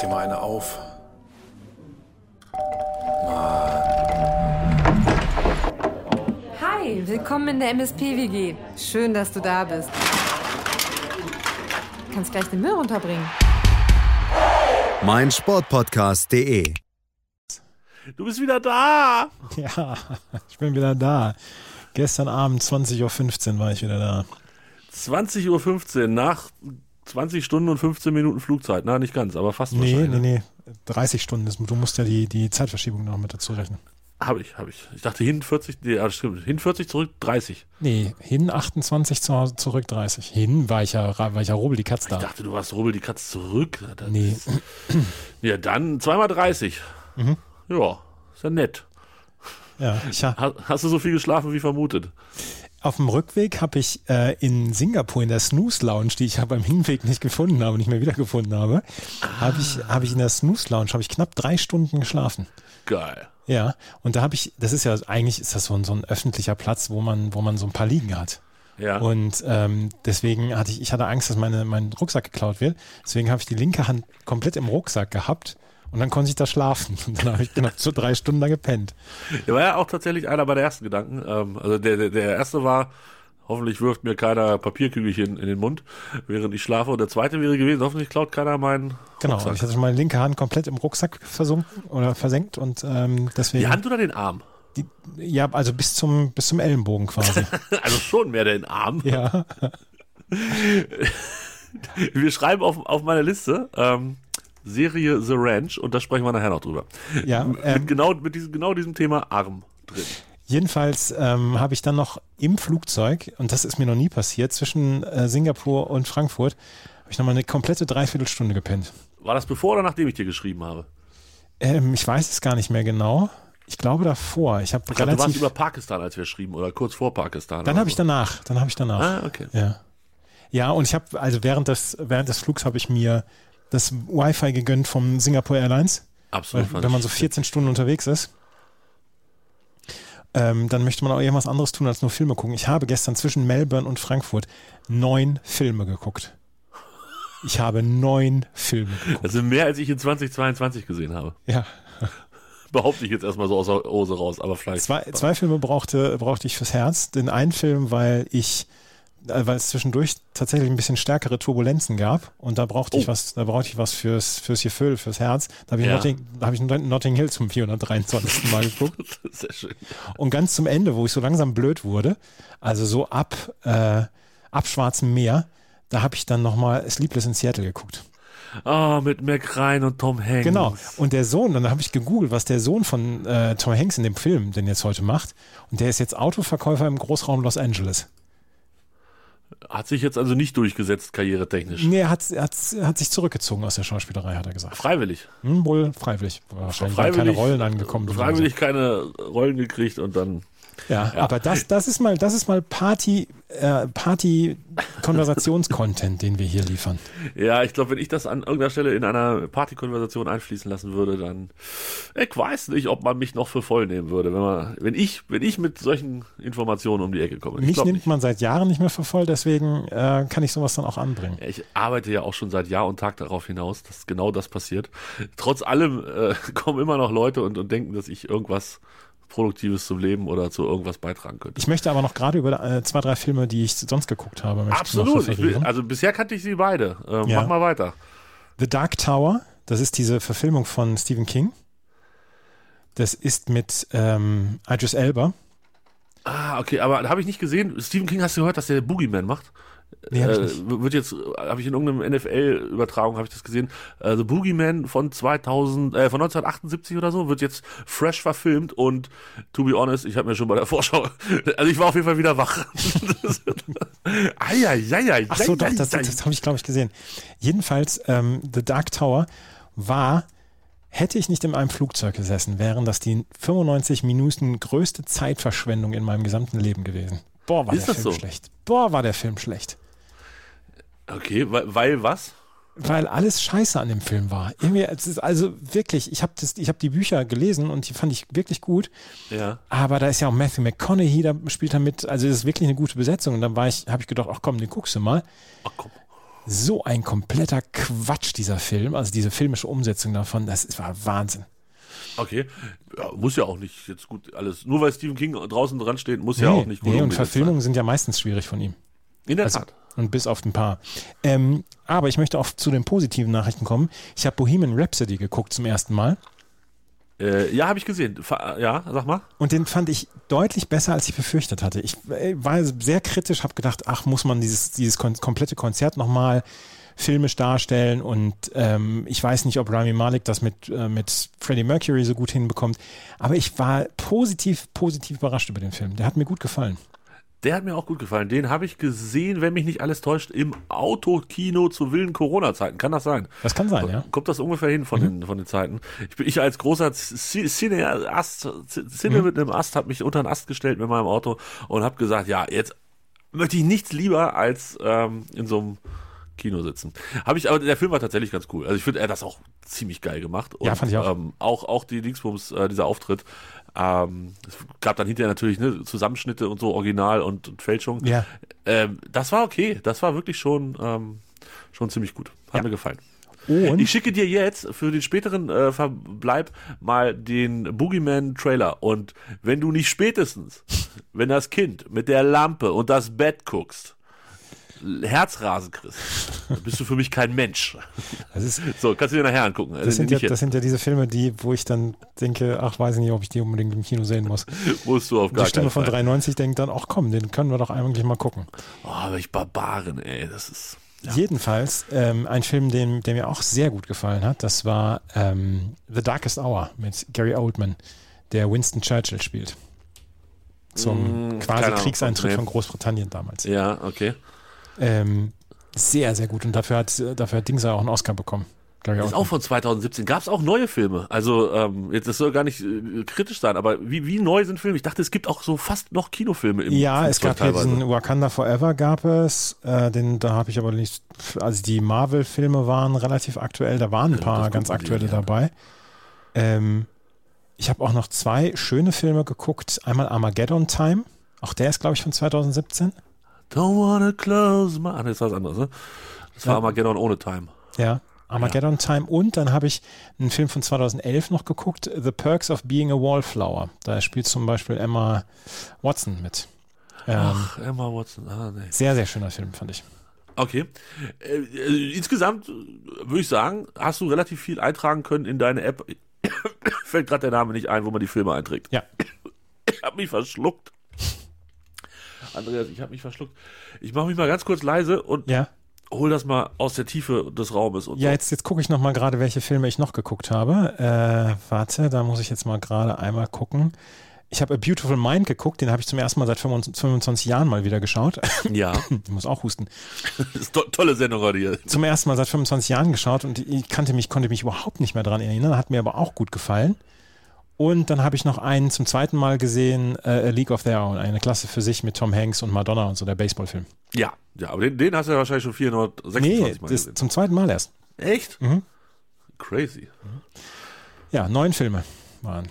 dir mal eine auf. Hi, willkommen in der MSP-WG. Schön, dass du da bist. Du kannst gleich den Müll runterbringen. mein Sportpodcast.de. Du bist wieder da. Ja, ich bin wieder da. Gestern Abend 20.15 Uhr war ich wieder da. 20.15 Uhr nach 20 Stunden und 15 Minuten Flugzeit. Na, nicht ganz, aber fast Nee, wahrscheinlich. nee, nee. 30 Stunden. ist- Du musst ja die, die Zeitverschiebung noch mit dazu rechnen. Habe ich, habe ich. Ich dachte hin 40, nee, ja, stimmt. Hin 40, zurück 30. Nee, hin 28, zu Hause, zurück 30. Hin war ich ja, war ich ja Rubbel die Katz Ich da. dachte, du warst Rubbel die Katze zurück. Das Nee, ist- Ja, dann zweimal 30. Mhm. Ja, ist ja nett. ja. Ich, ha- Ha- Hast du so viel geschlafen wie vermutet? Auf dem Rückweg habe ich äh, in Singapur in der Snooze Lounge, die ich ja beim Hinweg nicht gefunden habe, nicht mehr wiedergefunden habe, habe ich, habe ich in der Snooze Lounge, habe ich knapp drei Stunden geschlafen. Geil. Ja, und da habe ich, das ist ja eigentlich ist das so ein, so ein öffentlicher Platz, wo man, wo man so ein paar Liegen hat. Ja. Und ähm, deswegen hatte ich, ich hatte Angst, dass meine, mein Rucksack geklaut wird. Deswegen habe ich die linke Hand komplett im Rucksack gehabt und dann konnte ich da schlafen. Und dann habe ich knapp so drei Stunden da gepennt. Der war ja auch tatsächlich einer bei der ersten Gedanken. Ähm, also der, der, der erste war, hoffentlich wirft mir keiner Papierkügelchen in den Mund, während ich schlafe. Und der zweite wäre gewesen, hoffentlich klaut keiner meinen Genau, Rucksack. ich hatte schon meine linke Hand komplett im Rucksack versunken oder versenkt und ähm, deswegen. Die Hand oder den Arm? die, ja, also bis zum, bis zum Ellenbogen quasi. Also schon mehr den Arm. ja. Wir schreiben auf, auf meine Liste ähm, Serie The Ranch und da sprechen wir nachher noch drüber. Ja, mit ähm, genau, mit diesem, genau diesem Thema Arm drin. Jedenfalls ähm, habe ich dann noch im Flugzeug, und das ist mir noch nie passiert, zwischen äh, Singapur und Frankfurt, habe ich nochmal eine komplette Dreiviertelstunde gepennt. War das bevor oder nachdem ich dir geschrieben habe? Ähm, ich weiß es gar nicht mehr genau. Ich glaube davor. Ich habe Ich glaube, du warst über Pakistan, als wir schrieben, oder kurz vor Pakistan. dann habe ich so. danach. Dann habe ich danach. Ah, okay. Ja. Ja, und ich habe, also während des, während des Flugs habe ich mir das Wi-Fi gegönnt vom Singapore Airlines. Absolut. Weil, wenn man so 14 Stunden unterwegs ist, ähm, dann möchte man auch irgendwas anderes tun als nur Filme gucken. Ich habe gestern zwischen Melbourne und Frankfurt neun Filme geguckt. Ich habe neun Filme geguckt. Das sind mehr, als ich in 2022 gesehen habe. Ja. Behaupte ich jetzt erstmal so aus der Hose raus, aber vielleicht. Zwei, zwei Filme brauchte, brauchte ich fürs Herz. Den einen Film, weil ich, weil es zwischendurch tatsächlich ein bisschen stärkere Turbulenzen gab und da brauchte ich Oh. was, da brauchte ich was fürs, fürs Gefühl, fürs Herz. Da habe ich, Ja. Notting, da habe ich Notting Hill zum 423. Mal geguckt. Sehr schön. Und ganz zum Ende, wo ich so langsam blöd wurde, also so ab, äh, ab Schwarzem Meer, da habe ich dann nochmal Sleepless in Seattle geguckt. Ah, mit Mac Ryan und Tom Hanks. Genau. Und der Sohn, dann habe ich gegoogelt, was der Sohn von äh, Tom Hanks in dem Film denn jetzt heute macht. Und der ist jetzt Autoverkäufer im Großraum Los Angeles. Hat sich jetzt also nicht durchgesetzt, karrieretechnisch. Nee, er hat, hat, hat sich zurückgezogen aus der Schauspielerei, hat er gesagt. Freiwillig. Hm, wohl freiwillig. Wahrscheinlich waren keine Rollen angekommen. Freiwillig keine Rollen gekriegt und dann. So. Ja, aber das, das ist mal, das ist mal Party, äh, Party-Konversations-Content, den wir hier liefern. Ja, ich glaube, wenn ich das an irgendeiner Stelle in einer Partykonversation einfließen lassen würde, dann. Ich weiß nicht, ob man mich noch für voll nehmen würde, wenn man, wenn ich, wenn ich mit solchen Informationen um die Ecke komme. Ich Mich nimmt nicht. man seit Jahren nicht mehr für voll, deswegen äh, kann ich sowas dann auch anbringen. Ja, Ich arbeite ja auch schon seit Jahr und Tag darauf hinaus, dass genau das passiert. Trotz allem äh, kommen immer noch Leute und, und denken, dass ich irgendwas Produktives zum Leben oder zu irgendwas beitragen könnte. Ich möchte aber noch gerade über äh, zwei, drei Filme, die ich sonst geguckt habe, Absolut. Will, also bisher kannte ich sie beide. Ähm, Ja. Mach mal weiter. The Dark Tower, das ist diese Verfilmung von Stephen King. Das ist mit ähm, Idris Elba. Ah, okay, aber habe ich nicht gesehen. Stephen King, hast du gehört, dass der Boogeyman macht? Nee, hab ich äh, nicht. wird jetzt, habe ich in irgendeinem NFL-Übertragung, habe ich das gesehen. Äh, The Boogeyman von 2000, äh, von 1978 oder so, wird jetzt fresh verfilmt und to be honest, ich habe mir schon bei der Vorschau, also ich war auf jeden Fall wieder wach. Eieieiei. Ach so, doch, das, das habe ich, glaube ich, gesehen. Jedenfalls, ähm, The Dark Tower war, hätte ich nicht in einem Flugzeug gesessen, wären das die 95 Minuten größte Zeitverschwendung in meinem gesamten Leben gewesen. Boah, war Ist der Film so? schlecht. Boah, war der Film schlecht. Okay, weil, weil was? Weil alles scheiße an dem Film war. Irgendwie, es ist also wirklich, ich habe hab die Bücher gelesen und die fand ich wirklich gut. Ja. Aber da ist ja auch Matthew McConaughey, da spielt er mit. Also das ist wirklich eine gute Besetzung. Und dann war ich, habe ich gedacht, ach komm, den guckst du mal. Ach komm. so ein kompletter Quatsch, dieser Film. Also diese filmische Umsetzung davon, das war Wahnsinn. Okay. Ja, muss ja auch nicht jetzt gut alles. Nur weil Stephen King draußen dran steht, muss ja auch nicht gut nee, und Verfilmungen sind ja meistens schwierig von ihm. sein. In der Also, Tat. und bis auf ein paar. Ähm, aber ich möchte auch zu den positiven Nachrichten kommen. Ich habe Bohemian Rhapsody geguckt zum ersten Mal. Äh, ja, habe ich gesehen. Fa ja, sag mal. Und den fand ich deutlich besser, als ich befürchtet hatte. Ich äh, war sehr kritisch, habe gedacht, ach, muss man dieses, dieses komplette Konzert nochmal filmisch darstellen und ähm, ich weiß nicht, ob Rami Malek das mit, äh, mit Freddie Mercury so gut hinbekommt, aber ich war positiv, positiv überrascht über den Film. Der hat mir gut gefallen. Der hat mir auch gut gefallen. Den habe ich gesehen, wenn mich nicht alles täuscht, im Autokino zu wilden Corona-Zeiten. Kann das sein? Das kann sein, ja. Kommt das ungefähr hin von, den, von den Zeiten? Ich, bin, ich als großer Cineast, Cine mit einem Ast, habe mich unter einen Ast gestellt mit meinem Auto und habe gesagt, ja, jetzt möchte ich nichts lieber als ähm, in so einem Kino sitzen. Habe ich, aber der Film war tatsächlich ganz cool. Also ich finde, er hat das auch ziemlich geil gemacht. Und, Ja, fand ich auch. Ähm, auch, auch die Dingsbums, äh, dieser Auftritt. Ähm, es gab dann hinterher natürlich ne, Zusammenschnitte und so, Original und, und Fälschung. Ja. Ähm, das war okay. Das war wirklich schon, ähm, schon ziemlich gut. Hat Ja. mir gefallen. Und Ich schicke dir jetzt für den späteren äh, Verbleib mal den Boogeyman-Trailer. Und wenn du nicht spätestens, wenn das Kind mit der Lampe und das Bett guckst, Herzrasen kriegst, dann bist du für mich kein Mensch. das ist, So, kannst du dir nachher angucken. das sind, ja, das sind ja diese Filme, die, wo ich dann denke, ach, weiß ich nicht, ob ich die unbedingt im Kino sehen muss. musst du auf gar Die Stimme von Fall. 93 denkt dann, ach komm, den können wir doch eigentlich mal gucken. Oh, aber ich Barbaren, ey, das ist. Ja. Jedenfalls ähm, ein Film, den, der mir auch sehr gut gefallen hat, das war ähm, The Darkest Hour mit Gary Oldman, der Winston Churchill spielt. Zum Mm, quasi Kriegseintritt nee. von Großbritannien damals. Ja, okay. Ähm, sehr, sehr gut. Und dafür hat, dafür hat Dings auch einen Oscar bekommen. Gary Ist auch von 2017. Gab es auch neue Filme? Also, ähm, jetzt das soll gar nicht äh, kritisch sein, aber wie, wie neu sind Filme? Ich dachte, es gibt auch so fast noch Kinofilme im Ja, es Flugzeug gab hier teilweise. diesen Wakanda Forever gab es, äh, den, da habe ich aber nicht, also die Marvel-Filme waren relativ aktuell, da waren ein Ja, paar das ganz aktuelle gerne. dabei. Ähm, ich habe auch noch zwei schöne Filme geguckt, einmal Armageddon Time, auch der ist glaube ich von 2017. Don't wanna close my... Ah, nee, das war was anderes, ne? Das war Ja. Armageddon ohne Time. Ja, Armageddon Time und dann habe ich einen Film von 2011 noch geguckt, The Perks of Being a Wallflower. Da spielt zum Beispiel Emma Watson mit. Ähm, Ach, Emma Watson. Ah, nee. sehr, sehr schöner Film, fand ich. Okay. Äh, äh, insgesamt äh, würde ich sagen, hast du relativ viel eintragen können in deine App. Fällt gerade der Name nicht ein, wo man die Filme einträgt. Ja. Ich habe mich verschluckt. Andreas, ich habe mich verschluckt. Ich mache mich mal ganz kurz leise und Ja. hol das mal aus der Tiefe des Raumes. Ja, so. jetzt, jetzt gucke ich noch mal gerade, welche Filme ich noch geguckt habe. Äh, warte, da muss ich jetzt mal gerade einmal gucken. Ich habe A Beautiful Mind geguckt, den habe ich zum ersten Mal seit 25 25 Jahren mal wieder geschaut. Ja, ich muss auch husten. das ist to tolle Sendung heute. Zum ersten Mal seit 25 Jahren geschaut und ich kannte mich, konnte mich überhaupt nicht mehr dran erinnern, hat mir aber auch gut gefallen. Und dann habe ich noch einen zum zweiten Mal gesehen, äh, A League of Their Own, eine Klasse für sich mit Tom Hanks und Madonna und so, der Baseballfilm. Ja, ja, aber den, den hast du ja wahrscheinlich schon 426 Nee, Mal gesehen. zum zweiten Mal erst. Echt? Mhm. Crazy. Ja, neun Filme waren.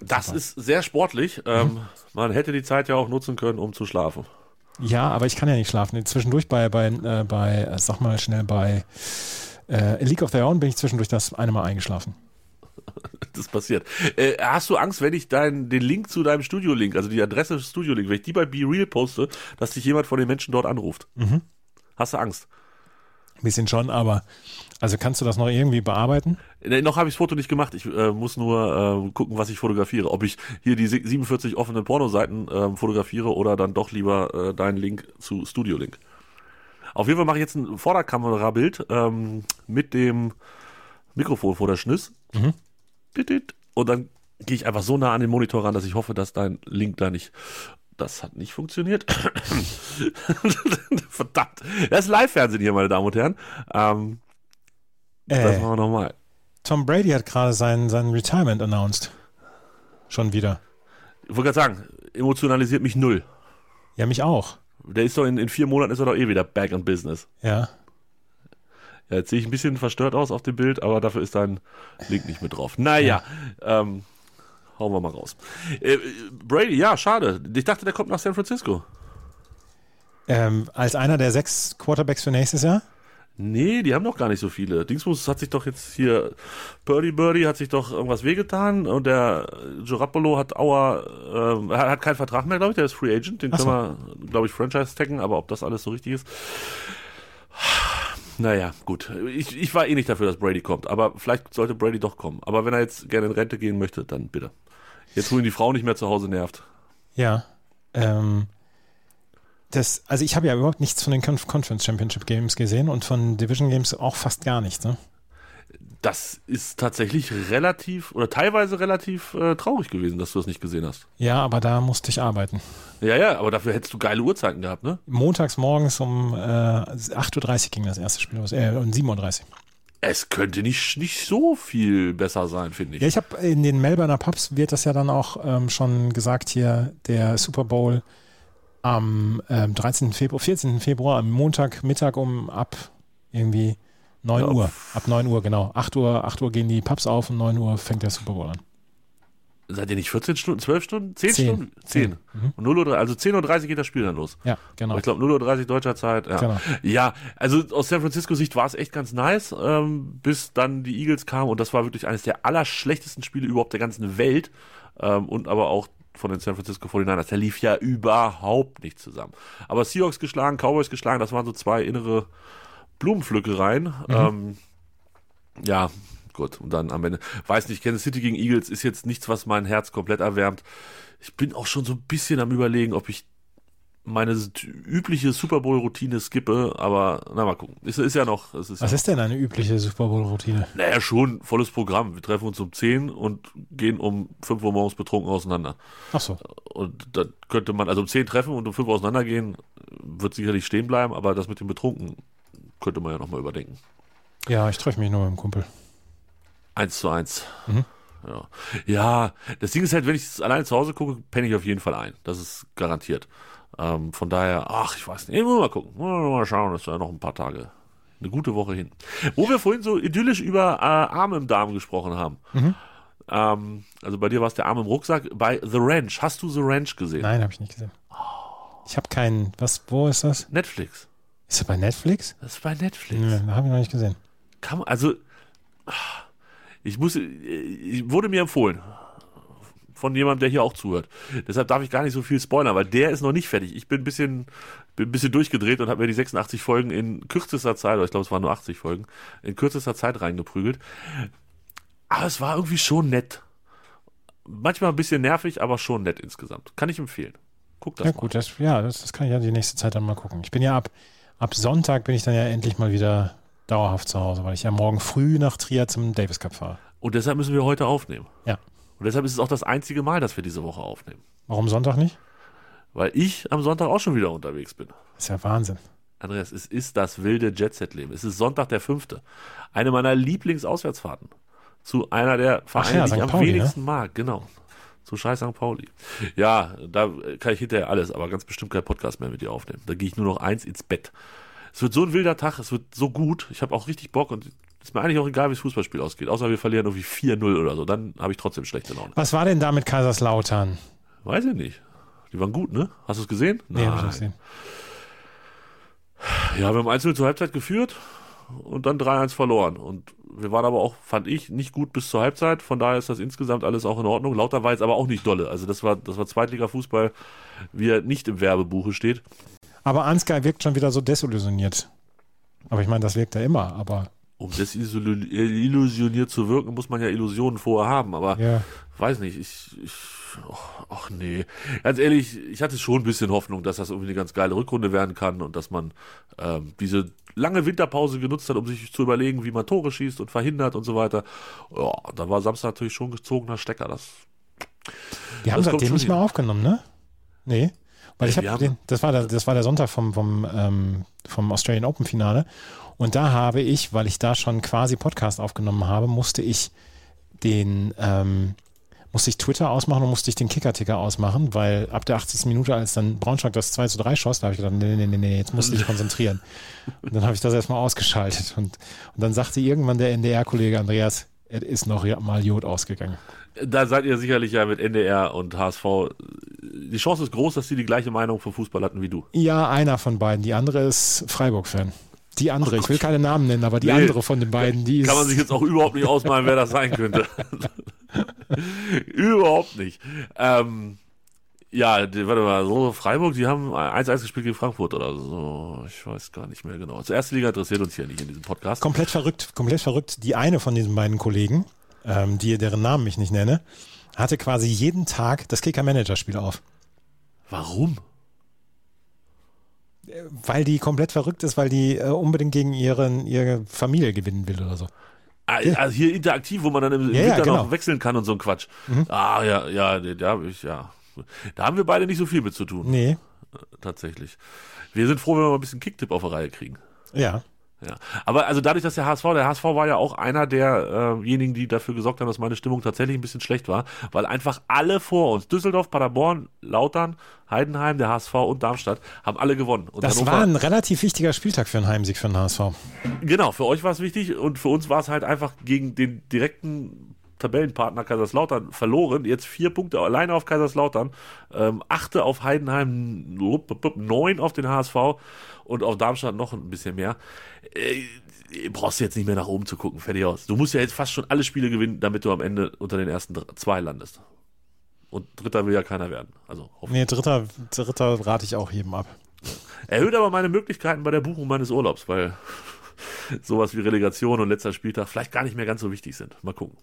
Das ist sehr sportlich. Ähm, man hätte die Zeit ja auch nutzen können, um zu schlafen. Ja, aber ich kann ja nicht schlafen. Zwischendurch bei, bei, äh, bei äh, sag mal schnell, bei äh, League of Their Own bin ich zwischendurch das eine Mal eingeschlafen. Das passiert. Äh, hast du Angst, wenn ich dein, den Link zu deinem Studio-Link, also die Adresse Studio-Link, wenn ich die bei BeReal poste, dass dich jemand von den Menschen dort anruft? Mhm. Hast du Angst? Ein bisschen schon, aber also kannst du das noch irgendwie bearbeiten? Nee, noch habe ich das Foto nicht gemacht. Ich äh, muss nur äh, gucken, was ich fotografiere. Ob ich hier die 47 offenen Pornoseiten äh, fotografiere oder dann doch lieber äh, deinen Link zu Studio Link. Auf jeden Fall mache ich jetzt ein Vorderkamerabild ähm, mit dem Mikrofon vor der Schniss. Mhm. Und dann gehe ich einfach so nah an den Monitor ran, dass ich hoffe, dass dein Link da nicht. Das hat nicht funktioniert. Verdammt. Das ist Live-Fernsehen hier, meine Damen und Herren. Ähm, das Äh, machen wir nochmal. Tom Brady hat gerade sein, sein Retirement announced. Schon wieder. Ich wollte gerade sagen, emotionalisiert mich null. Ja, mich auch. Der ist doch in, in vier Monaten ist er doch eh wieder back in business. Ja. Ja, jetzt sehe ich ein bisschen verstört aus auf dem Bild, aber dafür ist dein Link nicht mit drauf. Naja, ähm, hauen wir mal raus. Äh, Brady, ja, schade. Ich dachte, der kommt nach San Francisco. Ähm, als einer der sechs Quarterbacks für nächstes Jahr? Nee, die haben doch gar nicht so viele. Dingsbus hat sich doch jetzt hier, Birdie Birdie hat sich doch irgendwas wehgetan und der Girapolo hat Auer, äh, hat, keinen Vertrag mehr, glaube ich, der ist Free Agent, den so. können wir, glaube ich, Franchise taggen, aber ob das alles so richtig ist. Naja, gut. Ich, ich war eh nicht dafür, dass Brady kommt, aber vielleicht sollte Brady doch kommen. Aber wenn er jetzt gerne in Rente gehen möchte, dann bitte. Jetzt, wo ihn die Frau nicht mehr zu Hause nervt. Ja. Ähm, das, also ich habe ja überhaupt nichts von den Conf Conference Championship Games gesehen und von Division Games auch fast gar nichts. Ne? Das ist tatsächlich relativ oder teilweise relativ äh, traurig gewesen, dass du das nicht gesehen hast. Ja, aber da musste ich arbeiten. Ja, ja, aber dafür hättest du geile Uhrzeiten gehabt, ne? Montags morgens um äh, 8.30 Uhr ging das erste Spiel los, äh, um 7.30 Uhr. Es könnte nicht, nicht so viel besser sein, finde ich. Ja, ich habe in den Melbourner Pubs wird das ja dann auch ähm, schon gesagt hier, der Super Bowl am ähm, 13. Februar, 14. Februar, am Montagmittag um ab irgendwie 9 Ja, Uhr. Ab 9 Uhr, genau. 8 Uhr, 8 Uhr gehen die Pubs auf und 9 Uhr fängt der Super Bowl an. Seid ihr nicht 14 Stunden, 12 Stunden? 10 Zehn. Stunden? 10. Mhm. Und 0 Uhr, also 10.30 Uhr geht das Spiel dann los. Ja, genau. Aber ich glaube 0.30 Uhr deutscher Zeit. Ja. Genau. ja, also aus San Francisco Sicht war es echt ganz nice, ähm, bis dann die Eagles kamen und das war wirklich eines der allerschlechtesten Spiele überhaupt der ganzen Welt ähm, und aber auch von den San Francisco 49ers. Der lief ja überhaupt nicht zusammen. Aber Seahawks geschlagen, Cowboys geschlagen, das waren so zwei innere Blumenpflückereien. Ähm, ja, gut. Und dann am Ende, weiß nicht, Kansas City gegen Eagles ist jetzt nichts, was mein Herz komplett erwärmt. Ich bin auch schon so ein bisschen am überlegen, ob ich meine übliche Super Bowl-Routine skippe, aber na mal gucken. Es ist ja noch. Ist Was ja ist denn eine übliche Super Bowl-Routine? naja, schon volles Programm. Wir treffen uns um 10 und gehen um 5 Uhr morgens betrunken auseinander. Ach so. Und da könnte man, also um 10 treffen und um 5 auseinandergehen, wird sicherlich stehen bleiben, aber das mit dem Betrunken könnte man ja nochmal überdenken. Ja, ich treffe mich nur mit dem Kumpel. 1 zu 1. Mhm. Ja. ja, das Ding ist halt, wenn ich alleine zu Hause gucke, penne ich auf jeden Fall ein. Das ist garantiert. Ähm, von daher, ach, ich weiß nicht. Ich muss mal gucken. Mal schauen, das ist ja noch ein paar Tage. Eine gute Woche hin. Wo wir vorhin so idyllisch über äh, Arme im Darm gesprochen haben. Mhm. Ähm, also bei dir war es der Arm im Rucksack. Bei The Ranch, hast du The Ranch gesehen? Nein, habe ich nicht gesehen. Ich habe keinen. Was, wo ist das? Netflix. Ist das bei Netflix? Das ist bei Netflix. Nee, habe ich noch nicht gesehen. Kann also, ich muss, ich wurde mir empfohlen von jemandem, der hier auch zuhört. Deshalb darf ich gar nicht so viel spoilern, weil der ist noch nicht fertig. Ich bin ein bisschen, bin ein bisschen durchgedreht und habe mir die 86 Folgen in kürzester Zeit, oder ich glaube, es waren nur 80 Folgen, in kürzester Zeit reingeprügelt. Aber es war irgendwie schon nett. Manchmal ein bisschen nervig, aber schon nett insgesamt. Kann ich empfehlen. Guck das Ja mal. gut, das, ja, das, das kann ich ja die nächste Zeit dann mal gucken. Ich bin ja ab, ab Sonntag bin ich dann ja endlich mal wieder dauerhaft zu Hause, weil ich ja morgen früh nach Trier zum Davis Cup fahre. Und deshalb müssen wir heute aufnehmen. Ja. Und deshalb ist es auch das einzige Mal, dass wir diese Woche aufnehmen. Warum Sonntag nicht? Weil ich am Sonntag auch schon wieder unterwegs bin. Das ist ja Wahnsinn. Andreas, es ist das wilde Jet-Set-Leben. Es ist Sonntag der fünfte. Eine meiner Lieblingsauswärtsfahrten. Zu einer der Vereine, ja, die ich am Pauli, ne? wenigsten mag. Genau. Zu Scheiß St. Pauli. Ja, da kann ich hinterher alles, aber ganz bestimmt kein Podcast mehr mit dir aufnehmen. Da gehe ich nur noch eins ins Bett. Es wird so ein wilder Tag, es wird so gut. Ich habe auch richtig Bock und es ist mir eigentlich auch egal, wie das Fußballspiel ausgeht. Außer wir verlieren irgendwie 4-0 oder so. Dann habe ich trotzdem schlechte Laune. Was war denn da mit Kaiserslautern? Weiß ich nicht. Die waren gut, ne? Hast du es gesehen? Nee, hab ich nicht gesehen. Ja, wir haben 1 zur Halbzeit geführt und dann 3-1 verloren. Und wir waren aber auch, fand ich, nicht gut bis zur Halbzeit. Von daher ist das insgesamt alles auch in Ordnung. Lauter war jetzt aber auch nicht dolle. Also das war, das war Zweitliga-Fußball, wie er nicht im Werbebuche steht. Aber Ansgar wirkt schon wieder so desillusioniert. Aber ich meine, das wirkt er immer, aber Um desillusioniert zu wirken, muss man ja Illusionen vorher haben. Aber ja. weiß nicht, ich, ich ach, nee. Ganz ehrlich, ich hatte schon ein bisschen Hoffnung, dass das irgendwie eine ganz geile Rückrunde werden kann und dass man ähm, diese lange Winterpause genutzt hat, um sich zu überlegen, wie man Tore schießt und verhindert und so weiter. Ja, da war Samstag natürlich schon gezogener Stecker. Das, Die haben Das seitdem nicht mehr aufgenommen, ne? Nee. Weil ich habe den, das war der, das war der Sonntag vom, vom, ähm, vom Australian Open Finale. Und da habe ich, weil ich da schon quasi Podcast aufgenommen habe, musste ich den, ähm, musste ich Twitter ausmachen und musste ich den Kicker-Ticker ausmachen, weil ab der 80. Minute, als dann Braunschweig das 2 zu 3 schoss, da habe ich gedacht, nee, nee, nee, nee, jetzt musst du dich konzentrieren. Und dann habe ich das erstmal ausgeschaltet. Und, und dann sagte irgendwann der NDR-Kollege Andreas, es ist noch mal Jod ausgegangen. Da seid ihr sicherlich ja mit NDR und HSV die Chance ist groß, dass sie die gleiche Meinung vom Fußball hatten wie du. Ja, einer von beiden. Die andere ist Freiburg-Fan. Die andere, ich will keine Namen nennen, aber die Nee. andere von den beiden, die ist. Kann man sich jetzt auch überhaupt nicht ausmalen, wer das sein könnte. überhaupt nicht. Ähm, ja, die, warte mal, so Freiburg, die haben 1-1 gespielt gegen Frankfurt oder so. Ich weiß gar nicht mehr genau. Zur erste Liga interessiert uns hier nicht in diesem Podcast. komplett verrückt, komplett verrückt. Die eine von diesen beiden Kollegen, ähm, die, deren Namen ich nicht nenne, hatte quasi jeden Tag das Kicker-Manager-Spiel auf. Warum? Weil die komplett verrückt ist, weil die äh, unbedingt gegen ihren, ihre Familie gewinnen will oder so. Ah, Also hier interaktiv, wo man dann im Ja, ja, Winter genau. noch wechseln kann und so ein Quatsch. Ah, ja, ja, ich, ja. Da haben wir beide nicht so viel mit zu tun, Nee, tatsächlich. Wir sind froh, wenn wir mal ein bisschen Kicktipp auf der Reihe kriegen. ja. Ja, aber also dadurch, dass der HSV, der HSV war ja auch einer derjenigen, die dafür gesorgt haben, dass meine Stimmung tatsächlich ein bisschen schlecht war, weil einfach alle vor uns, Düsseldorf, Paderborn, Lautern, Heidenheim, der HSV und Darmstadt, haben alle gewonnen. Und Das Hannover- war ein relativ wichtiger Spieltag für einen Heimsieg für den HSV. Genau, für euch war es wichtig und für uns war es halt einfach gegen den direkten Tabellenpartner Kaiserslautern verloren. Jetzt vier Punkte alleine auf Kaiserslautern, ähm, achte auf Heidenheim, neun auf den HSV und auf Darmstadt noch ein bisschen mehr. Äh, brauchst du jetzt nicht mehr nach oben zu gucken, fertig aus. Du musst ja jetzt fast schon alle Spiele gewinnen, damit du am Ende unter den ersten zwei landest. Und Dritter will ja keiner werden. Also. Nee, dritter, dritter rate ich auch jedem ab. Erhöht aber meine Möglichkeiten bei der Buchung meines Urlaubs, weil sowas wie Relegation und letzter Spieltag vielleicht gar nicht mehr ganz so wichtig sind. Mal gucken.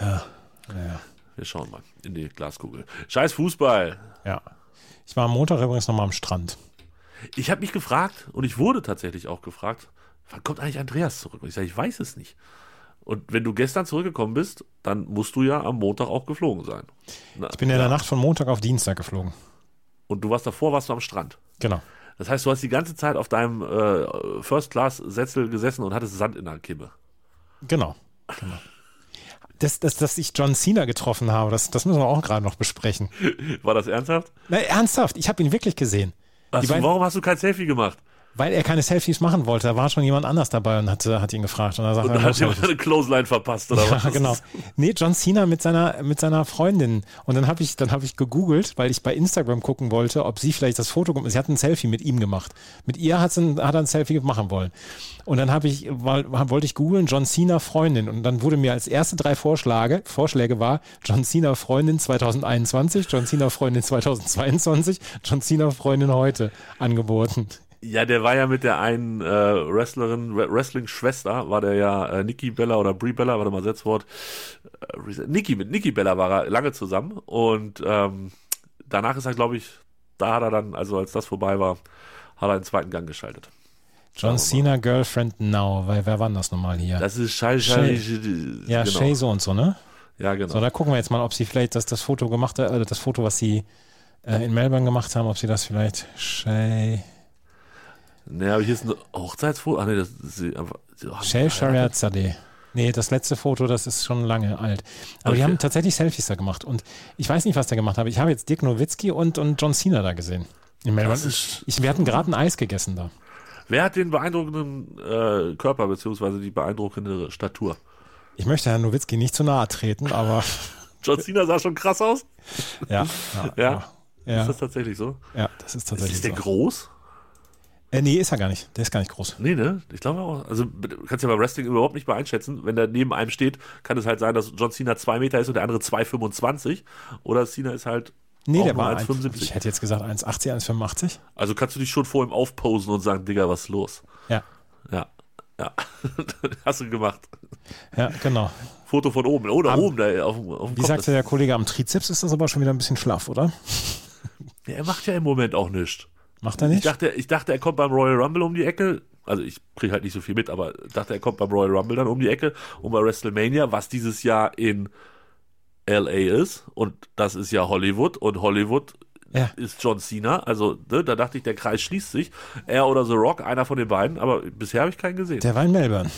Ja. Ja. Wir schauen mal in die Glaskugel. Scheiß Fußball. ja. Ich war am Montag übrigens nochmal am Strand. Ich habe mich gefragt und ich wurde tatsächlich auch gefragt, wann kommt eigentlich Andreas zurück? Und ich sage, ich weiß es nicht. Und wenn du gestern zurückgekommen bist, dann musst du ja am Montag auch geflogen sein. Na, Ich bin ja in der Nacht von Montag auf Dienstag geflogen. Und du warst davor, warst du am Strand. Genau. Das heißt, du hast die ganze Zeit auf deinem äh, First-Class-Setzel gesessen und hattest Sand in der Kimme. Genau. genau. Das, das, dass ich John Cena getroffen habe, das, das müssen wir auch gerade noch besprechen. War das ernsthaft? Na, ernsthaft, ich habe ihn wirklich gesehen. So, beiden- warum hast du kein Selfie gemacht? Weil er keine Selfies machen wollte. Da war schon jemand anders dabei und hat, hat ihn gefragt. Und er sagte, Und er hat jemand eine Clothesline verpasst, oder Ja, was? genau. Nee, John Cena mit seiner, mit seiner Freundin. Und dann habe ich, dann habe ich gegoogelt, weil ich bei Instagram gucken wollte, ob sie vielleicht das Foto, sie hat ein Selfie mit ihm gemacht. Mit ihr hat, sie ein, hat er ein Selfie machen wollen. Und dann habe ich, wollte ich googeln, John Cena Freundin. Und dann wurde mir als erste drei Vorschläge, Vorschläge war John Cena Freundin 2021, John Cena Freundin 2022, John Cena Freundin heute angeboten. Ja, der war ja mit der einen äh, Wrestlerin, Wre- Wrestling-Schwester, war der ja äh, Nikki Bella oder Brie Bella, warte mal, Setzwort. Äh, Nikki, mit Nikki Bella war er lange zusammen und ähm, danach ist er, glaube ich, da hat er dann, also als das vorbei war, hat er einen zweiten Gang geschaltet. John Cena Girlfriend Now, weil wer war denn das nochmal hier? Das ist Schei, Shay. Schei, ja, genau. Shay so und so, ne? Ja, genau. So, da gucken wir jetzt mal, ob sie vielleicht das, das Foto gemacht hat, äh, das Foto, was sie äh, in Melbourne gemacht haben, ob sie das vielleicht Shay, Ne, aber hier ist ein Hochzeitsfoto. Ach nee, das ist einfach. Oh, Shay Shariat Zadeh. Nee, das letzte Foto, das ist schon lange alt. Aber die Okay. haben tatsächlich Selfies da gemacht. Und ich weiß nicht, was der gemacht hat. Ich habe jetzt Dirk Nowitzki und, und John Cena da gesehen. In Melbourne. Das ist- Ich, wir hatten gerade ein Eis gegessen da. Wer hat den beeindruckenden äh, Körper beziehungsweise die beeindruckende Statur? Ich möchte Herrn Nowitzki nicht zu nahe treten, aber John Cena sah schon krass aus. ja. Ja. Ja? Ja, Ist das tatsächlich so? ja, das ist tatsächlich Ist der so. groß? Äh, nee, ist er gar nicht. Der ist gar nicht groß. Nee, ne? Ich glaube auch. Also, du kannst ja bei Wrestling überhaupt nicht beeinschätzen. Wenn der neben einem steht, kann es halt sein, dass John Cena 2 Meter ist und der andere 2,25. Oder Cena ist halt. Nee, der war 1,75. 1,75. Ich hätte jetzt gesagt 1,80, 1,85. Also kannst du dich schon vor ihm aufposen und sagen, Digga, was ist los? Ja. Ja. Ja. Hast du gemacht. Ja, genau. Foto von oben. Oder Am- oben, da auf, auf dem Wie Kopf. sagte der Kollege, am Trizeps ist das aber schon wieder ein bisschen schlaff, oder? Ja, er macht ja im Moment auch nichts. Macht er Ich nicht? dachte, ich dachte, er kommt beim Royal Rumble um die Ecke. Also ich kriege halt nicht so viel mit, aber dachte, er kommt beim Royal Rumble dann um die Ecke und bei WrestleMania, was dieses Jahr in LA ist. Und das ist ja Hollywood. Und Hollywood Ja. ist John Cena. Also ne, da dachte ich, der Kreis schließt sich. Er oder The Rock, einer von den beiden. Aber bisher habe ich keinen gesehen. Der war in Melbourne.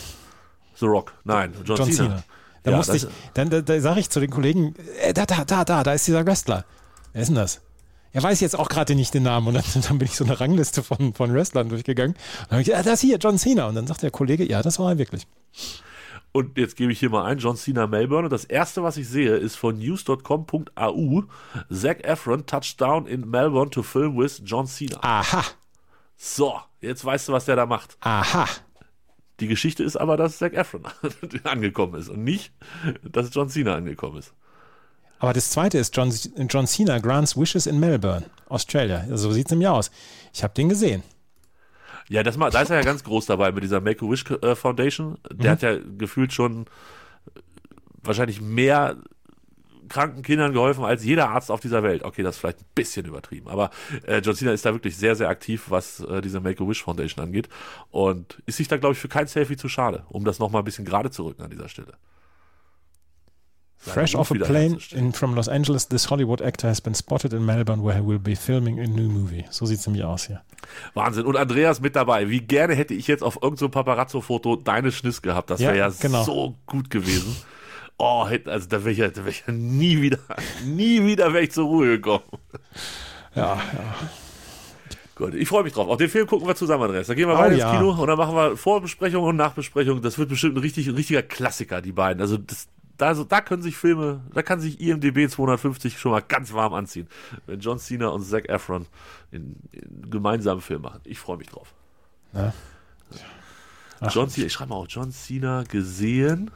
The Rock, nein, John, John Cena. Cena. Da Ja, musste ich, dann da, da sage ich zu den Kollegen, äh, da, da, da, da, da ist dieser Wrestler. Wer ist denn das? Er weiß jetzt auch gerade nicht den Namen und dann, dann bin ich so eine Rangliste von, von Wrestlern durchgegangen. Und dann habe ich, ja, das hier, John Cena. Und dann sagt der Kollege, ja, das war er wirklich. Und jetzt gebe ich hier mal ein, John Cena Melbourne. Und das erste, was ich sehe, ist von news.com.au. Zac Efron touchdown in Melbourne to film with John Cena. Aha, So, jetzt weißt du, was der da macht. aha. Die Geschichte ist aber, dass Zac Efron angekommen ist und nicht, dass John Cena angekommen ist. Aber das zweite ist John, John Cena grants wishes in Melbourne, Australia. So sieht es nämlich aus. Ich habe den gesehen. Ja, das mal, da ist er ja ganz groß dabei mit dieser Make-A-Wish äh, Foundation. Der hat ja gefühlt schon äh, wahrscheinlich mehr kranken Kindern geholfen als jeder Arzt auf dieser Welt. Okay, das ist vielleicht ein bisschen übertrieben, aber äh, John Cena ist da wirklich sehr, sehr aktiv, was äh, diese Make-A-Wish Foundation angeht und ist sich da, glaube ich, für kein Selfie zu schade, um das nochmal ein bisschen gerade zu rücken an dieser Stelle. Fresh off a plane in, from Los Angeles, this Hollywood actor has been spotted in Melbourne, where he will be filming a new movie. So sieht es nämlich aus hier. Wahnsinn. Und Andreas mit dabei. Wie gerne hätte ich jetzt auf irgendein so Paparazzo-Foto deine Schniss gehabt. Das wäre Ja, ja, genau. so gut gewesen. Oh, hätte, also da wäre ich, ja- da wär ich ja nie wieder, nie wieder wäre ich zur Ruhe gekommen. Ja, ja. Gut, ich freue mich drauf. Auch den Film gucken wir zusammen, Andreas. Da gehen wir Oh, beide ja. ins Kino und dann machen wir Vorbesprechung und Nachbesprechung. Das wird bestimmt ein, richtig, ein richtiger Klassiker, die beiden. Also das, da, also da können sich Filme, da kann sich IMDB 250 schon mal ganz warm anziehen, wenn John Cena und Zac Efron in, in gemeinsamen Film machen. Ich freue mich drauf. Ne? Ach, John Cena, ich schreibe mal auch John Cena gesehen,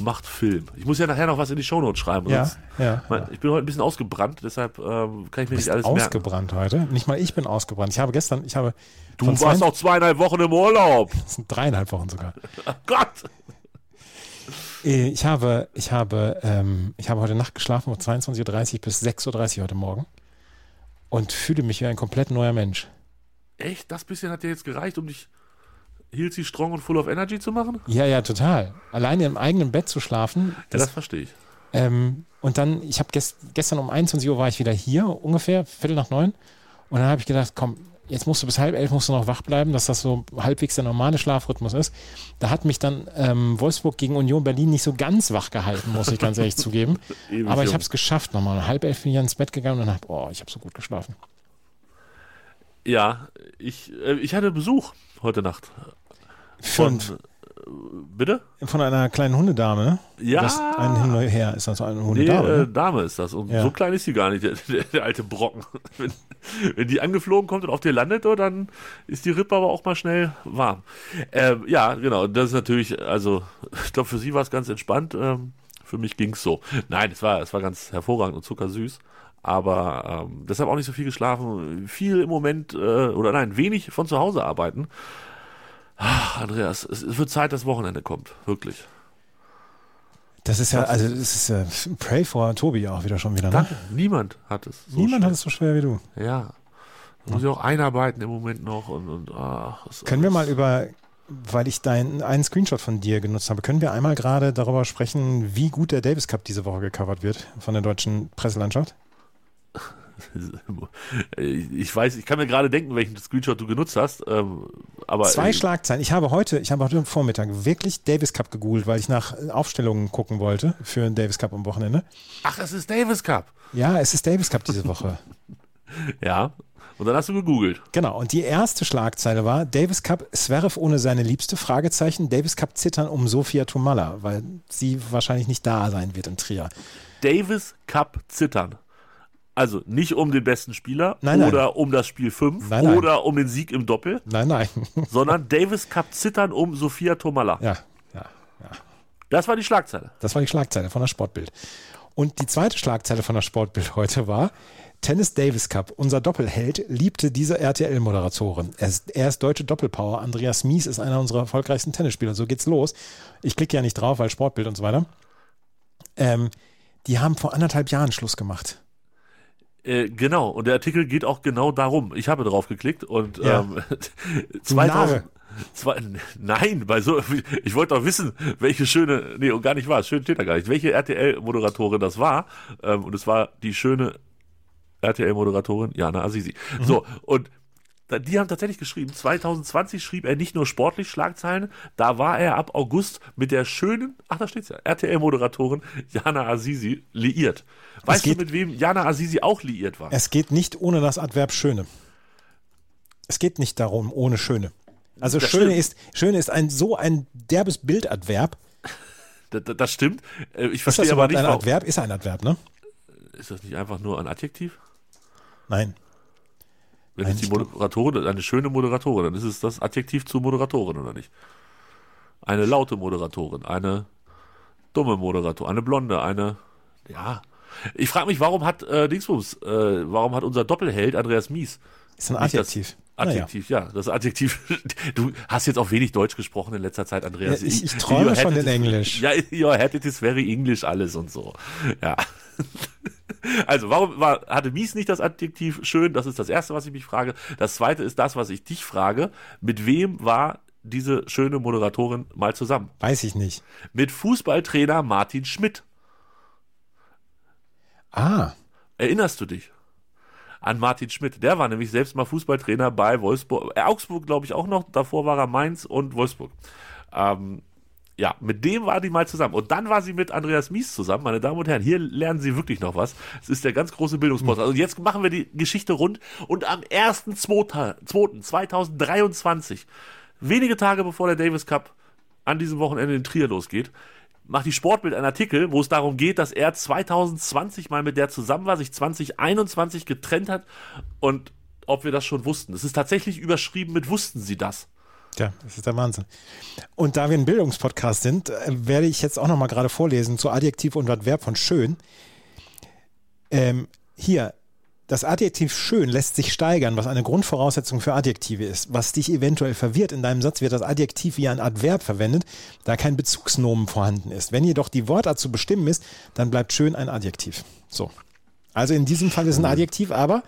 macht Film. Ich muss ja nachher noch was in die Shownotes schreiben. ja, ja. Mein, ich bin heute ein bisschen ausgebrannt, deshalb ähm, kann ich mir nicht alles merken. ausgebrannt heute. Nicht mal ich bin ausgebrannt. Ich habe gestern, ich habe Du warst zwei, auch zweieinhalb Wochen im Urlaub. das sind dreieinhalb Wochen sogar. Oh Gott! Äh, Ich habe, ich habe, ähm, ich habe heute Nacht geschlafen von 22.30 Uhr bis 6.30 Uhr heute Morgen und fühle mich wie ein komplett neuer Mensch. Echt? Das bisschen hat dir jetzt gereicht, um dich Healthy, Strong und Full of Energy zu machen? Ja, ja, total. Alleine im eigenen Bett zu schlafen. Ja, Das, das verstehe ich. ähm, und dann, ich habe gest, gestern um 21 Uhr war ich wieder hier, ungefähr, Viertel nach neun. Und dann habe ich gedacht, komm, jetzt musst du bis halb elf musst du noch wach bleiben, dass das so halbwegs der normale Schlafrhythmus ist. Da hat mich dann ähm, Wolfsburg gegen Union Berlin nicht so ganz wach gehalten, muss ich ganz ehrlich zugeben. Ewig Aber ich habe es geschafft nochmal. Um halb elf bin ich ins Bett gegangen und habe, oh, ich habe so gut geschlafen. Ja, ich, äh, ich hatte Besuch heute Nacht. Von, Von, äh, bitte? von einer kleinen Hundedame? Ja. Das ein hin und her ist das so eine Nee, Hundedame. äh, ne? Dame ist das. Und Ja. so klein ist sie gar nicht, der, der, der alte Brocken. Wenn, die angeflogen kommt und auf dir landet, oh, dann ist die Rippe aber auch mal schnell warm. Ähm, ja, genau. Das ist natürlich, also, ich glaube, für sie war es ganz entspannt. Ähm, für mich ging es so. Nein, es war, es war ganz hervorragend und zuckersüß. Aber ähm, deshalb auch nicht so viel geschlafen. Viel im Moment, äh, oder nein, wenig von zu Hause arbeiten. Ach, Andreas, es wird Zeit, dass Wochenende kommt. Wirklich. Das ist ja, also das ist ja Pray for Tobi auch wieder schon wieder, ne? Danke. Niemand hat es. So Niemand schwer. hat es so schwer wie du. Ja. Da muss ich auch einarbeiten im Moment noch und, und ach, ist Können wir mal über, weil ich deinen einen Screenshot von dir genutzt habe, können wir einmal gerade darüber sprechen, wie gut der Davis Cup diese Woche gecovert wird von der deutschen Presselandschaft? Ich weiß, ich kann mir gerade denken, welchen Screenshot du genutzt hast, ähm, aber Zwei äh, Schlagzeilen. Ich habe heute, ich habe heute Vormittag wirklich Davis Cup gegoogelt, weil ich nach Aufstellungen gucken wollte für den Davis Cup am Wochenende. ach, es ist Davis Cup. Ja, es ist Davis Cup diese Woche. Ja. Und dann hast du gegoogelt. Genau, und die erste Schlagzeile war Davis Cup Zverev ohne seine Liebste, Fragezeichen, Davis Cup zittern um Sofia Tomalla, weil sie wahrscheinlich nicht da sein wird in Trier. Davis Cup zittern. Also nicht um den besten Spieler Nein, nein. oder um das Spiel 5 Nein, nein. oder um den Sieg im Doppel, Nein, nein. sondern Davis Cup zittern um Sophia Tomalla. ja, ja, ja. Das war die Schlagzeile. Das war die Schlagzeile von der Sportbild. Und die zweite Schlagzeile von der Sportbild heute war, Tennis Davis Cup, unser Doppelheld, liebte diese RTL-Moderatorin. Er ist, er ist deutsche Doppelpower. Andreas Mies ist einer unserer erfolgreichsten Tennisspieler. So geht's los. Ich klicke ja nicht drauf, weil Sportbild und so weiter. Ähm, die haben vor anderthalb Jahren Schluss gemacht. Äh, genau, und der Artikel geht auch genau darum. Ich habe drauf geklickt und Ja. ähm, Du 2000, zwei, nein, bei so, ich wollte doch wissen, welche schöne, nee, und gar nicht wahr, schön steht da gar nicht, welche RTL-Moderatorin das war. Ähm, und es war die schöne RTL-Moderatorin Jana Azizi. Mhm. So, und die haben tatsächlich geschrieben, 2020 schrieb er nicht nur sportlich Schlagzeilen, da war er ab August mit der schönen, ach da steht's ja, RTL-Moderatorin Jana Azizi liiert. Weißt du, geht- mit wem Jana Azizi auch liiert war? Es geht nicht ohne das Adverb Schöne. Es geht nicht darum, ohne Schöne. Also Das Schöne stimmt. ist, Schöne ist ein so ein derbes Bildadverb. das, das stimmt. Äh, Ich verstehe aber nicht, ein. Adverb? Ist ein Adverb, ne? Ist das nicht einfach nur ein Adjektiv? Nein. Wenn die ich glaub- Moderatorin, eine schöne Moderatorin, dann ist es das Adjektiv zur Moderatorin, oder nicht? Eine laute Moderatorin, eine dumme Moderatorin, eine blonde, eine, ja. Ich frage mich, warum hat äh, Dingsbums, äh, warum hat unser Doppelheld Andreas Mies Ist ein das Adjektiv. Naja. Ja, das Adjektiv. Du hast jetzt auch wenig Deutsch gesprochen in letzter Zeit, Andreas. Ja, ich- ich träume schon in is- Englisch. Ja, your head it is very English alles und so. Ja. Also, warum war, hatte Mies nicht das Adjektiv schön? Das ist das Erste, was ich mich frage. Das Zweite ist das, was ich dich frage. Mit wem war diese schöne Moderatorin mal zusammen? Weiß ich nicht. Mit Fußballtrainer Martin Schmidt. Ah, Erinnerst du dich? An Martin Schmidt. Der war nämlich selbst mal Fußballtrainer bei Wolfsburg. Äh, Augsburg, glaube ich, auch noch. Davor war er Mainz und Wolfsburg. Ähm, ja, mit dem war die mal zusammen. Und dann war sie mit Andreas Mies zusammen. Meine Damen und Herren, hier lernen Sie wirklich noch was. Es ist der ganz große Bildungspodcast. Also jetzt machen wir die Geschichte rund. Und am 1.2.2023, wenige Tage bevor der Davis Cup an diesem Wochenende in Trier losgeht, macht die Sportbild einen Artikel, wo es darum geht, dass er 2020 mal mit der zusammen war, sich 2021 getrennt hat und ob wir das schon wussten. Es ist tatsächlich überschrieben mit wussten Sie das? Tja, das ist der Wahnsinn. Und da wir ein Bildungspodcast sind, äh, werde ich jetzt auch noch mal gerade vorlesen zu Adjektiv und Adverb von schön. Ähm, hier, das Adjektiv schön lässt sich steigern, was eine Grundvoraussetzung für Adjektive ist. Was dich eventuell verwirrt, in deinem Satz wird das Adjektiv wie ein Adverb verwendet, da kein Bezugsnomen vorhanden ist. Wenn jedoch die Wortart zu bestimmen ist, dann bleibt schön ein Adjektiv. So. Also in diesem Fall ist ein Adjektiv, aber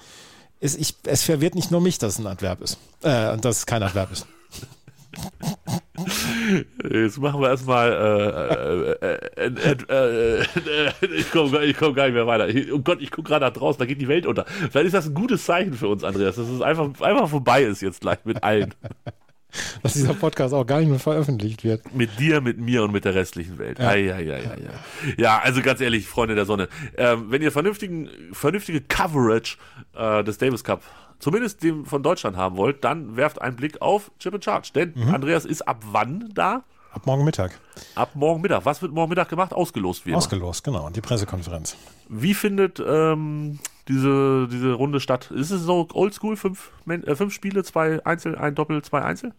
es, ich, es verwirrt nicht nur mich, dass es ein Adverb ist. Äh, dass es kein Adverb ist. Jetzt machen wir erstmal äh, äh, äh, äh, äh, ich komme ich komm gar nicht mehr weiter. Oh Gott, ich gucke gerade nach draußen, da geht die Welt unter. Vielleicht ist das ein gutes Zeichen für uns, Andreas, dass es einfach, einfach vorbei ist jetzt gleich mit allen. dass dieser Podcast auch gar nicht mehr veröffentlicht wird. Mit dir, mit mir und mit der restlichen Welt. Ja, ja, ja, ja, ja. Ja, also ganz ehrlich, Freunde der Sonne, ähm, wenn ihr vernünftigen, vernünftige Coverage äh, des Davis Cup, zumindest dem von Deutschland haben wollt, dann werft einen Blick auf Chip and Charge. Denn Andreas ist ab wann da? Ab morgen Mittag. Ab morgen Mittag. Was wird morgen Mittag gemacht? Ausgelost wird. Ausgelost, genau. Die Pressekonferenz. Wie findet ähm, diese, diese Runde statt? Ist es so oldschool? Fünf, äh, fünf Spiele, zwei Einzel, ein Doppel, zwei Einzel?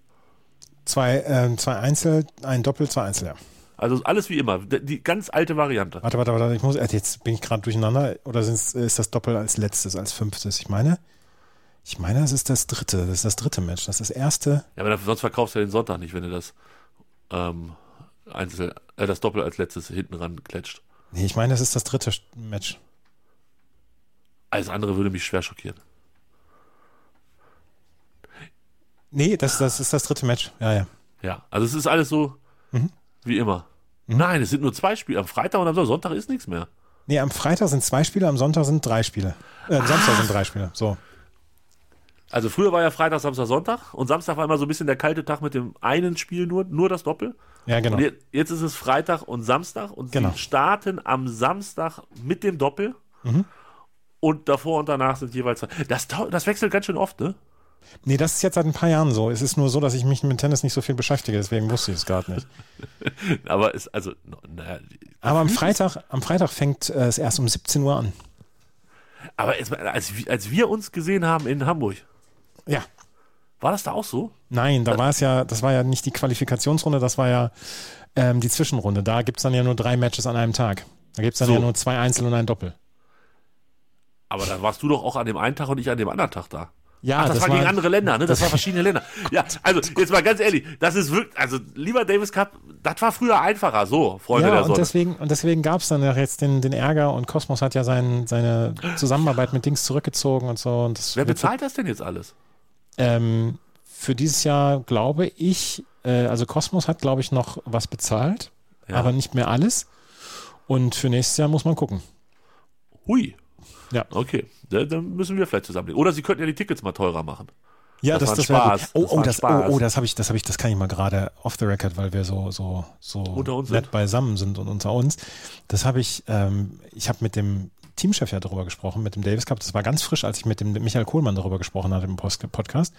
Zwei, äh, zwei Einzel, ein Doppel, zwei Einzel, ja. Also alles wie immer. Die ganz alte Variante. Warte, warte, warte, ich muss, äh, jetzt bin ich gerade durcheinander. Oder sind's, ist das Doppel als letztes, als fünftes? Ich meine, ich meine, das ist das dritte. Das ist das dritte Match. Das ist das erste. Ja, aber sonst verkaufst du ja den Sonntag nicht, wenn du das ähm, Einzel, äh, das Doppel als letztes hinten ran klatscht. Nee, ich meine, das ist das dritte Match. Alles andere würde mich schwer schockieren. Nee, das, das ist das dritte Match. Ja, ja. Ja, also es ist alles so Mhm. wie immer. Nein, es sind nur zwei Spiele. Am Freitag und am Sonntag ist nichts mehr. Nee, am Freitag sind zwei Spiele, am Sonntag sind drei Spiele. Äh, am Samstag sind drei Spiele. So. Also früher war ja Freitag, Samstag, Sonntag und Samstag war immer so ein bisschen der kalte Tag mit dem einen Spiel nur, nur das Doppel. Ja, genau. Jetzt, jetzt ist es Freitag und Samstag und Genau. sie starten am Samstag mit dem Doppel. Mhm. Und davor und danach sind jeweils zwei. Das, das wechselt ganz schön oft, ne? Nee, das ist jetzt seit ein paar Jahren so. Es ist nur so, dass ich mich mit Tennis nicht so viel beschäftige, deswegen wusste ich es gerade nicht. Aber es, also, naja, Aber am Freitag, am Freitag fängt äh, es erst um 17 Uhr an. aber mal, als, als wir uns gesehen haben in Hamburg, Ja. war das da auch so? Nein, da war es ja, das war ja nicht die Qualifikationsrunde, das war ja ähm, die Zwischenrunde. Da gibt es dann ja nur drei Matches an einem Tag. Da gibt es dann So. ja nur zwei Einzel und ein Doppel. Aber da warst du doch auch an dem einen Tag und ich an dem anderen Tag da. Ja, Ach, das, war gegen andere Länder, ne? Das, war verschiedene Länder. Ja, also jetzt mal ganz ehrlich, das ist wirklich, also lieber Davis Cup, das war früher einfacher, so, Freunde Ja, der und Sonne. deswegen, und deswegen gab es dann ja jetzt den, den Ärger und Cosmos hat ja sein, seine Zusammenarbeit mit Dings zurückgezogen und so. Und das Wer bezahlt das denn jetzt alles? Ähm, für dieses Jahr glaube ich, äh, also Cosmos hat, glaube ich, noch was bezahlt, Ja. aber nicht mehr alles. Und für nächstes Jahr muss man gucken. Hui. Ja. Okay, da, dann müssen wir vielleicht zusammenlegen. Oder sie könnten ja die Tickets mal teurer machen. Ja, Das das, war das, Spaß. Oh, Das oh, das, oh, Spaß. oh, das habe ich, das habe ich, das kann ich mal gerade off the record, weil wir so, so, so nett sind. beisammen sind und unter uns. Das habe ich, ähm, ich habe mit dem Teamchef ja darüber gesprochen, mit dem Davis Cup. Das war ganz frisch, als ich mit dem Michael Kohlmann darüber gesprochen hatte im Post Podcast.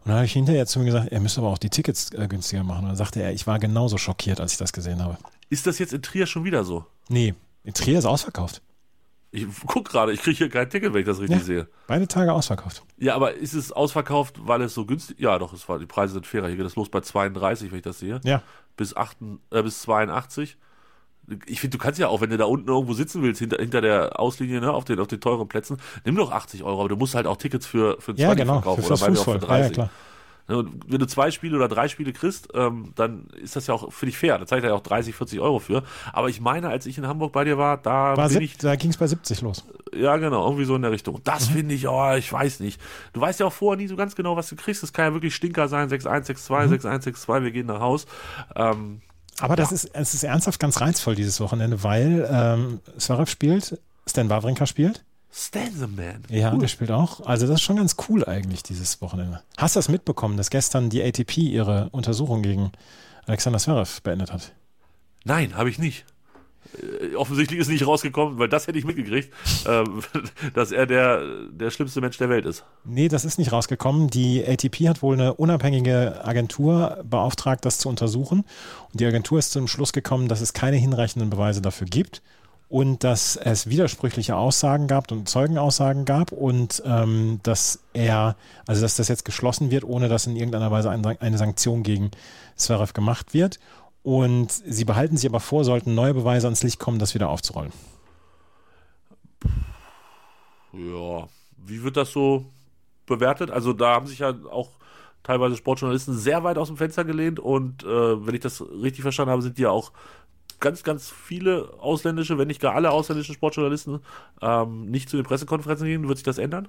Und dann habe ich hinterher zu ihm gesagt, er müsste aber auch die Tickets äh, günstiger machen. Und dann sagte er, ich war genauso schockiert, als ich das gesehen habe. Ist das jetzt in Trier schon wieder so? Nee, in Trier ist ausverkauft. Ich guck gerade, ich kriege hier kein Ticket, wenn ich das richtig Ja. sehe. Beide Tage ausverkauft. Ja, aber ist es ausverkauft, weil es so günstig Ja, doch, es war, die Preise sind fairer. Hier geht es los bei 32, wenn ich das sehe. Ja. Bis, 8, äh, bis 82. Ich finde, du kannst ja auch, wenn du da unten irgendwo sitzen willst, hinter, hinter der Auslinie, ne, auf den, auf den teuren Plätzen, nimm doch 80 Euro, aber du musst halt auch Tickets für, für einen Ja, 20 genau. verkaufen Für, oder bei mir auch für Fußball. Ja, ja, 30. Ne, und wenn du zwei Spiele oder drei Spiele kriegst, ähm, dann ist das ja auch für dich fair. Da zahlt er ja auch 30, 40 Euro für. Aber ich meine, als ich in Hamburg bei dir war, da War bin sieb- ich, da ging es bei 70 los. ja genau, irgendwie so in der Richtung. Das Mhm. finde ich, oh, ich weiß nicht. Du weißt ja auch vorher nie so ganz genau, was du kriegst. Das kann ja wirklich Stinker sein, 6162, Mhm. 6162, wir gehen nach Haus. Ähm, Aber das ist, es ist ernsthaft ganz reizvoll dieses Wochenende, weil ähm, Zverev spielt, Stan Wawrinka spielt. Stand the Man. Ja, Cool. der spielt auch. Also das ist schon ganz cool eigentlich, dieses Wochenende. Hast du das mitbekommen, dass gestern die ATP ihre Untersuchung gegen Alexander Zverev beendet hat? Nein, habe ich nicht. Äh, offensichtlich ist nicht rausgekommen, weil das hätte ich mitgekriegt, ähm, dass er der, der schlimmste Mensch der Welt ist. Nee, das ist nicht rausgekommen. Die ATP hat wohl eine unabhängige Agentur beauftragt, das zu untersuchen. Und die Agentur ist zum Schluss gekommen, dass es keine hinreichenden Beweise dafür gibt und dass es widersprüchliche Aussagen gab und Zeugenaussagen gab und ähm, dass er, also dass das jetzt geschlossen wird, ohne dass in irgendeiner Weise ein, eine Sanktion gegen Zverev gemacht wird. Und sie behalten sich aber vor, sollten neue Beweise ans Licht kommen, das wieder aufzurollen. Ja, wie wird das so bewertet? Also da haben sich ja auch teilweise Sportjournalisten sehr weit aus dem Fenster gelehnt und äh, wenn ich das richtig verstanden habe, sind die ja auch ganz, ganz viele ausländische, wenn nicht gar alle ausländischen Sportjournalisten ähm, nicht zu den Pressekonferenzen gehen. Wird sich das ändern?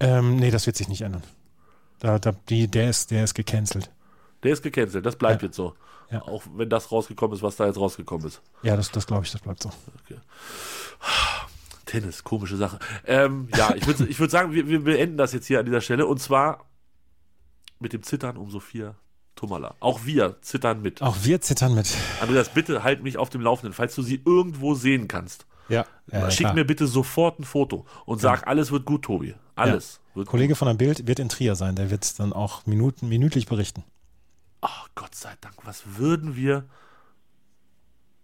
Ähm, nee, das wird sich nicht ändern. Da, da, die, der, ist, der ist gecancelt. Der ist gecancelt, das bleibt Ja. jetzt so. Ja. Auch wenn das rausgekommen ist, was da jetzt rausgekommen ist. Ja, das, das glaube ich, das bleibt so. Tennis, komische Sache. Ähm, ja, ich würde ich würd sagen, wir, wir beenden das jetzt hier an dieser Stelle und zwar mit dem Zittern um Sophia Tomala. Auch wir zittern mit. Auch wir zittern mit. Andreas, bitte halt mich auf dem Laufenden, falls du sie irgendwo sehen kannst. Ja. ja Schick mir bitte sofort ein Foto und sag, alles wird gut, Tobi. Alles wird gut. Kollege von der Bild wird in Trier sein. Der wird dann auch Minuten, minütlich berichten. Oh, Gott sei Dank, was würden wir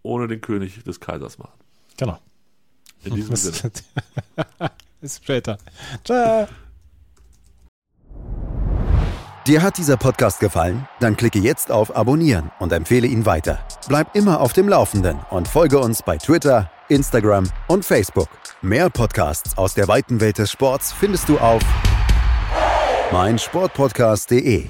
ohne den König des Kaisers machen? Genau. In diesem Bis, Sinne. bis später. Ciao. Dir hat dieser Podcast gefallen? Dann klicke jetzt auf Abonnieren und empfehle ihn weiter. Bleib immer auf dem Laufenden und folge uns bei Twitter, Instagram und Facebook. Mehr Podcasts aus der weiten Welt des Sports findest du auf meinsportpodcast.de.